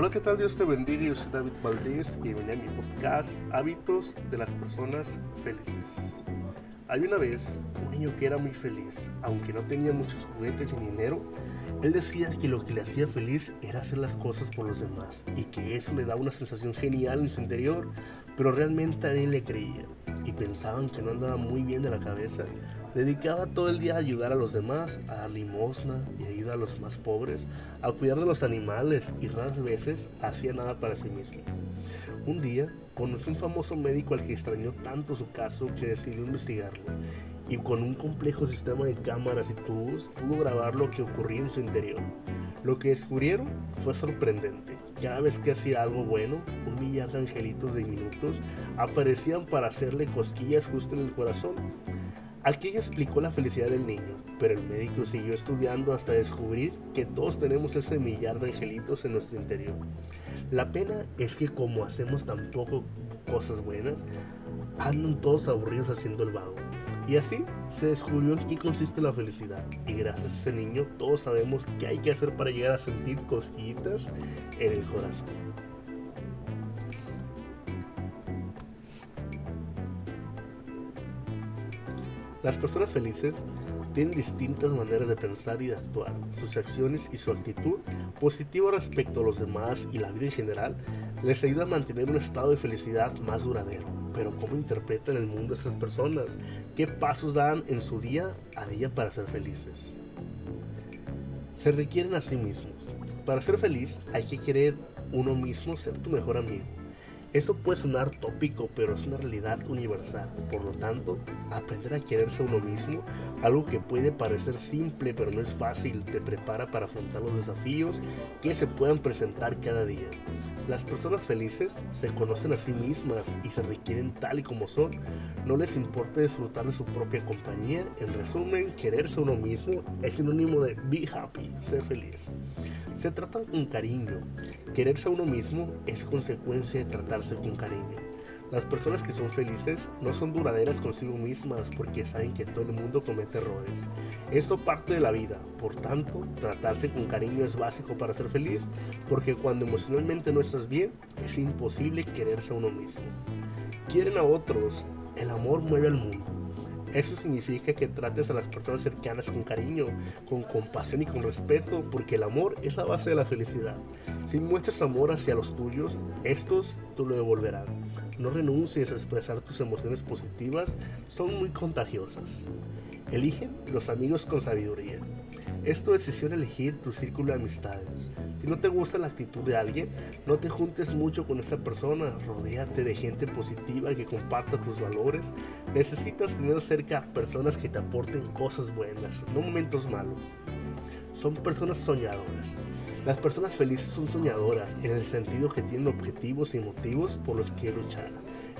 Hola, ¿qué tal? Dios te bendiga. Yo soy David Valdés y bienvenido a mi podcast Hábitos de las Personas Felices. Hay una vez un niño que era muy feliz, aunque no tenía muchos juguetes ni dinero. Él decía que lo que le hacía feliz era hacer las cosas por los demás y que eso le daba una sensación genial en su interior, pero realmente a él le creía y pensaban que no andaba muy bien de la cabeza. Dedicaba todo el día a ayudar a los demás, a dar limosna y ayuda a los más pobres, a cuidar de los animales y raras veces hacía nada para sí mismo. Un día conoció un famoso médico al que extrañó tanto su caso que decidió investigarlo y con un complejo sistema de cámaras y tubos pudo grabar lo que ocurría en su interior. Lo que descubrieron fue sorprendente. Cada vez que hacía algo bueno, un millar de angelitos diminutos aparecían para hacerle cosquillas justo en el corazón. Aquí explicó la felicidad del niño, pero el médico siguió estudiando hasta descubrir que todos tenemos ese millar de angelitos en nuestro interior. La pena es que como hacemos tan poco cosas buenas, andan todos aburridos haciendo el vago. Y así se descubrió en qué consiste la felicidad. Y gracias a ese niño todos sabemos qué hay que hacer para llegar a sentir cosquillitas en el corazón. Las personas felices tienen distintas maneras de pensar y de actuar. Sus acciones y su actitud positiva respecto a los demás y la vida en general les ayuda a mantener un estado de felicidad más duradero pero ¿cómo interpretan el mundo estas personas? ¿Qué pasos dan en su día a día para ser felices? Se requieren a sí mismos. Para ser feliz hay que querer uno mismo ser tu mejor amigo. Esto puede sonar tópico, pero es una realidad universal. Por lo tanto, aprender a quererse a uno mismo, algo que puede parecer simple, pero no es fácil, te prepara para afrontar los desafíos que se puedan presentar cada día. Las personas felices se conocen a sí mismas y se requieren tal y como son. No les importa disfrutar de su propia compañía. En resumen, quererse uno mismo es sinónimo de be happy, ser feliz. Se tratan con cariño. Quererse a uno mismo es consecuencia de tratarse con cariño. Las personas que son felices no son duraderas consigo mismas porque saben que todo el mundo comete errores. Esto parte de la vida, por tanto, tratarse con cariño es básico para ser feliz porque cuando emocionalmente no estás bien, es imposible quererse a uno mismo. Quieren a otros, el amor mueve al mundo. Eso significa que trates a las personas cercanas con cariño, con compasión y con respeto, porque el amor es la base de la felicidad. Si muestras amor hacia los tuyos, estos tú lo devolverán. No renuncies a expresar tus emociones positivas, son muy contagiosas. Elige los amigos con sabiduría. Es tu decisión elegir tu círculo de amistades. Si no te gusta la actitud de alguien, no te juntes mucho con esta persona. Rodéate de gente positiva que comparta tus valores. Necesitas tener cerca personas que te aporten cosas buenas, no momentos malos. Son personas soñadoras. Las personas felices son soñadoras en el sentido que tienen objetivos y motivos por los que luchar.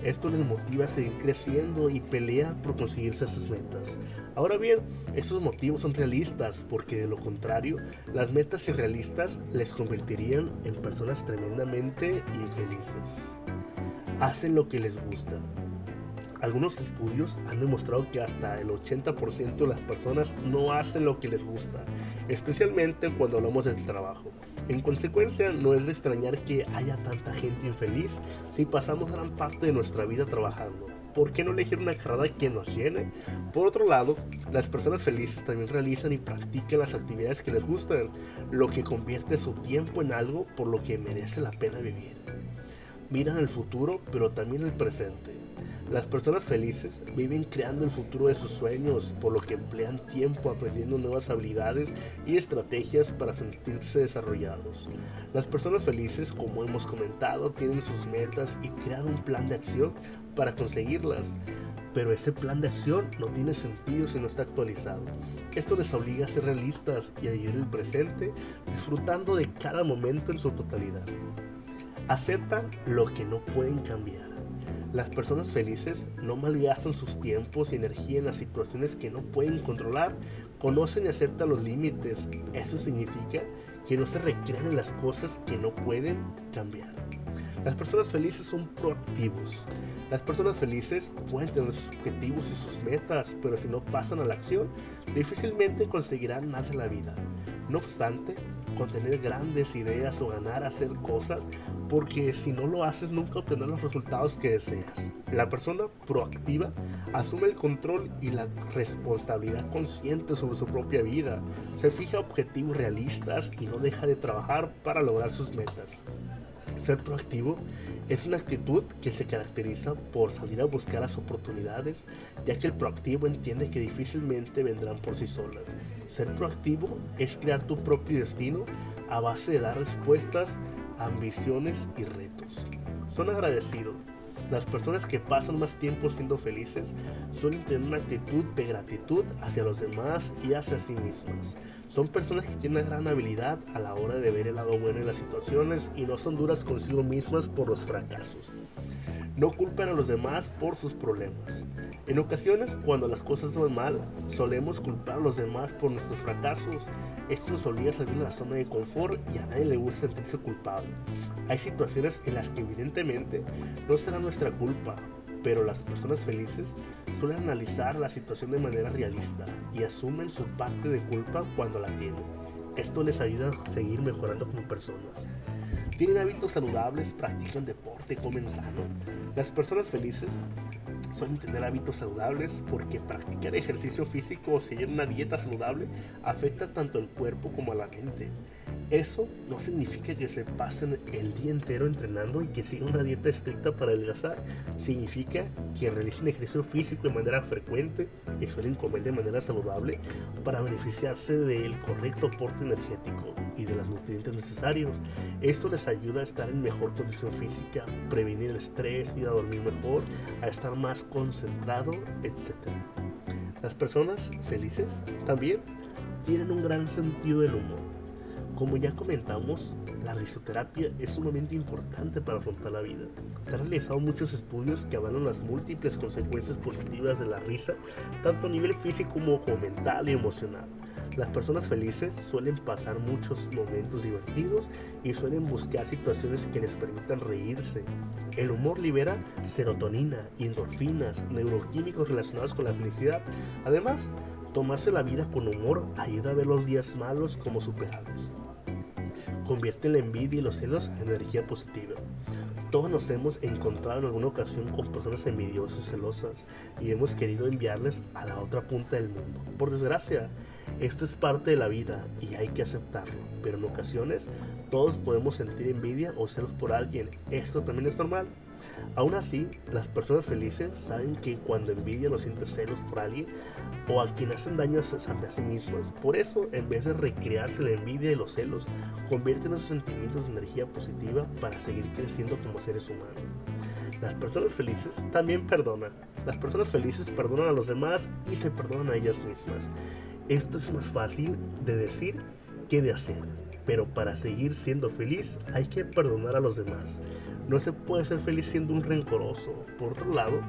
Esto les motiva a seguir creciendo y pelear por conseguirse esas metas. Ahora bien, esos motivos son realistas porque de lo contrario, las metas irrealistas les convertirían en personas tremendamente infelices. Hacen lo que les gusta. Algunos estudios han demostrado que hasta el 80% de las personas no hacen lo que les gusta, especialmente cuando hablamos del trabajo. En consecuencia, no es de extrañar que haya tanta gente infeliz si pasamos gran parte de nuestra vida trabajando. ¿Por qué no elegir una carrera que nos llene? Por otro lado, las personas felices también realizan y practican las actividades que les gustan, lo que convierte su tiempo en algo por lo que merece la pena vivir. Miran el futuro, pero también el presente las personas felices viven creando el futuro de sus sueños, por lo que emplean tiempo aprendiendo nuevas habilidades y estrategias para sentirse desarrollados. Las personas felices, como hemos comentado, tienen sus metas y crean un plan de acción para conseguirlas. Pero ese plan de acción no tiene sentido si no está actualizado. Esto les obliga a ser realistas y a vivir el presente, disfrutando de cada momento en su totalidad. Aceptan lo que no pueden cambiar. Las personas felices no malgastan sus tiempos y energía en las situaciones que no pueden controlar, conocen y aceptan los límites. Eso significa que no se recrean en las cosas que no pueden cambiar. Las personas felices son proactivos. Las personas felices pueden tener sus objetivos y sus metas, pero si no pasan a la acción, difícilmente conseguirán nada en la vida. No obstante, con tener grandes ideas o ganar hacer cosas, porque si no lo haces nunca obtendrás los resultados que deseas. La persona proactiva asume el control y la responsabilidad consciente sobre su propia vida, se fija objetivos realistas y no deja de trabajar para lograr sus metas. Ser proactivo es una actitud que se caracteriza por salir a buscar las oportunidades, ya que el proactivo entiende que difícilmente vendrán por sí solas. Ser proactivo es crear tu propio destino a base de dar respuestas ambiciones y retos. Son agradecidos. Las personas que pasan más tiempo siendo felices suelen tener una actitud de gratitud hacia los demás y hacia sí mismas. Son personas que tienen una gran habilidad a la hora de ver el lado bueno en las situaciones y no son duras consigo mismas por los fracasos. No culpan a los demás por sus problemas. En ocasiones, cuando las cosas van mal, solemos culpar a los demás por nuestros fracasos. Esto nos obliga a salir de la zona de confort y a nadie le gusta sentirse culpable. Hay situaciones en las que evidentemente no será nuestra culpa, pero las personas felices suelen analizar la situación de manera realista y asumen su parte de culpa cuando la tienen. Esto les ayuda a seguir mejorando como personas. Tienen hábitos saludables, practican deporte, comen sano. Las personas felices suelen tener hábitos saludables porque practicar ejercicio físico o seguir una dieta saludable afecta tanto el cuerpo como a la mente. Eso no significa que se pasen el día entero entrenando y que sigan una dieta estricta para adelgazar. Significa que realicen ejercicio físico de manera frecuente y suelen comer de manera saludable para beneficiarse del correcto aporte energético y de los nutrientes necesarios. Esto les ayuda a estar en mejor condición física, prevenir el estrés, ir a dormir mejor, a estar más concentrado, etc. Las personas felices también tienen un gran sentido del humor como ya comentamos, la risoterapia es sumamente importante para afrontar la vida. Se han realizado muchos estudios que avalan las múltiples consecuencias positivas de la risa, tanto a nivel físico como, mental y emocional. Las personas felices suelen pasar muchos momentos divertidos y suelen buscar situaciones que les permitan reírse. El humor libera serotonina, endorfinas, neuroquímicos relacionados con la felicidad. Además, tomarse la vida con humor ayuda a ver los días malos como superados convierte la envidia y los celos en energía positiva. Todos nos hemos encontrado en alguna ocasión con personas envidiosas y celosas y hemos querido enviarles a la otra punta del mundo. Por desgracia, esto es parte de la vida y hay que aceptarlo, pero en ocasiones todos podemos sentir envidia o celos por alguien. Esto también es normal. Aún así, las personas felices saben que cuando envidian o sienten celos por alguien o a quien hacen daño a sí mismos, por eso, en vez de recrearse la envidia y los celos, convierten esos sentimientos de energía positiva para seguir creciendo como seres humanos. Las personas felices también perdonan. Las personas felices perdonan a los demás y se perdonan a ellas mismas. Esto es más fácil de decir que de hacer. Pero para seguir siendo feliz hay que perdonar a los demás. No se puede ser feliz siendo un rencoroso. Por otro lado,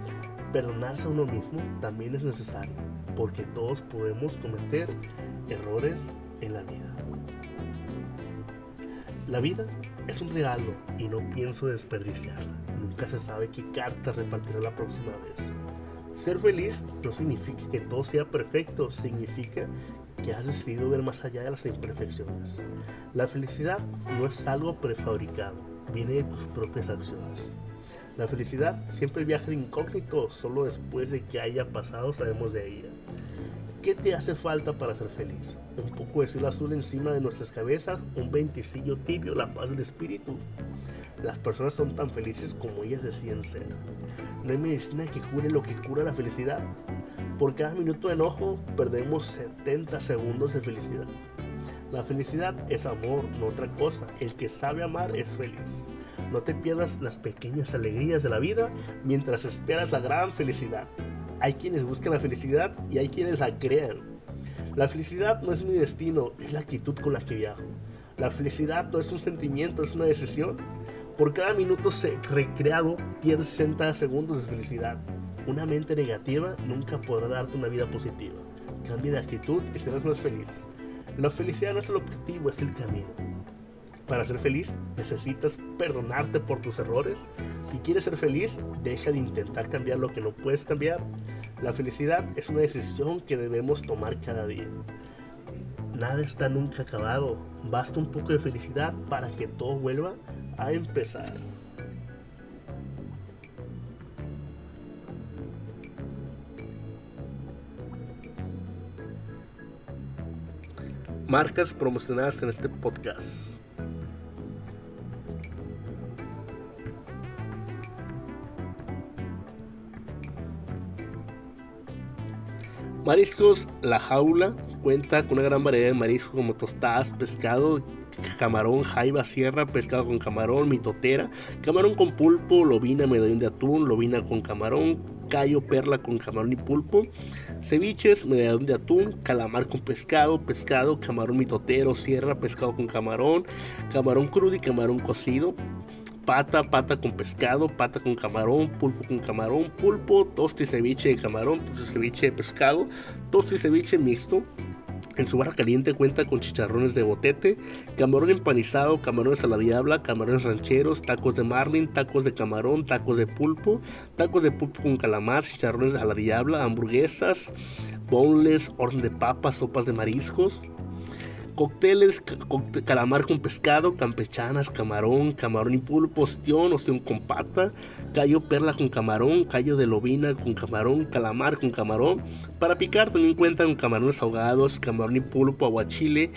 perdonarse a uno mismo también es necesario, porque todos podemos cometer errores en la vida. La vida es un regalo y no pienso desperdiciarla. Nunca se sabe qué carta repartirá la próxima vez. Ser feliz no significa que todo sea perfecto, significa que has decidido ver más allá de las imperfecciones. La felicidad no es algo prefabricado, viene de tus propias acciones. La felicidad siempre viaja incógnito, solo después de que haya pasado sabemos de ella. ¿Qué te hace falta para ser feliz? Un poco de cielo azul encima de nuestras cabezas, un venticillo tibio, la paz del espíritu. Las personas son tan felices como ellas deciden ser. No hay medicina que cure lo que cura la felicidad. Por cada minuto de enojo perdemos 70 segundos de felicidad. La felicidad es amor, no otra cosa. El que sabe amar es feliz. No te pierdas las pequeñas alegrías de la vida mientras esperas la gran felicidad. Hay quienes buscan la felicidad y hay quienes la crean. La felicidad no es mi destino, es la actitud con la que viajo. La felicidad no es un sentimiento, es una decisión. Por cada minuto recreado pierdes 60 segundos de felicidad. Una mente negativa nunca podrá darte una vida positiva. Cambia de actitud y serás más feliz. La felicidad no es el objetivo, es el camino. Para ser feliz necesitas perdonarte por tus errores. Si quieres ser feliz, deja de intentar cambiar lo que no puedes cambiar. La felicidad es una decisión que debemos tomar cada día. Nada está nunca acabado. Basta un poco de felicidad para que todo vuelva a empezar. Marcas promocionadas en este podcast. Mariscos La Jaula cuenta con una gran variedad de mariscos como tostadas, pescado, camarón, jaiba, sierra, pescado con camarón, mitotera, camarón con pulpo, lobina, medallón de atún, lobina con camarón, callo, perla con camarón y pulpo, ceviches, medallón de atún, calamar con pescado, pescado, camarón mitotero, sierra, pescado con camarón, camarón crudo y camarón cocido, pata, pata con pescado, pata con camarón, pulpo con camarón, pulpo, tosti ceviche de camarón, tosti ceviche de pescado, tosti ceviche mixto. En su barra caliente cuenta con chicharrones de botete, camarón empanizado, camarones a la diabla, camarones rancheros, tacos de marlin, tacos de camarón, tacos de pulpo, tacos de pulpo con calamar, chicharrones a la diabla, hamburguesas, boneless, orden de papas, sopas de mariscos, cócteles, calamar con pescado, campechanas, camarón, camarón y pulpo, ostión, ostión con pata, callo perla con camarón, callo de lobina con camarón, calamar con camarón. Para picar también cuentan camarones ahogados, camarón y pulpo, aguachile,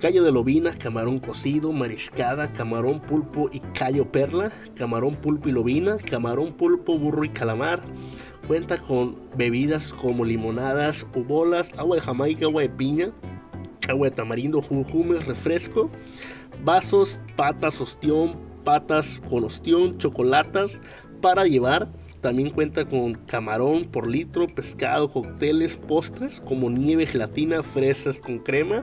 callo de lobina, camarón cocido, mariscada, camarón, pulpo y callo perla, camarón, pulpo y lobina, camarón, pulpo, burro y calamar. Cuenta con bebidas como limonadas, bolas, agua de jamaica, agua de piña, agua de tamarindo, jujume, refresco, vasos, patas, ostión, patas con ostión, chocolatas para llevar. También cuenta con camarón por litro, pescado, cócteles, postres como nieve, gelatina, fresas con crema.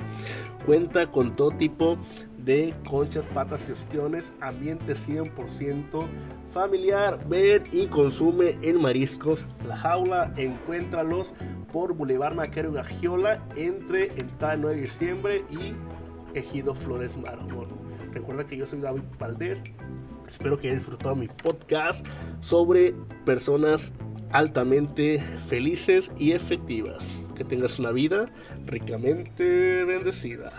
Cuenta con todo tipo de conchas, patas y ostiones. Ambiente 100% familiar. Ven y consume en Mariscos La Jaula. Encuéntralos por Boulevard Maquero Gagiola entre el 9 de diciembre y Ejido Flores Mármol. Recuerda que yo soy David Valdés. Espero que hayas disfrutado mi podcast sobre personas altamente felices y efectivas. Que tengas una vida ricamente bendecida.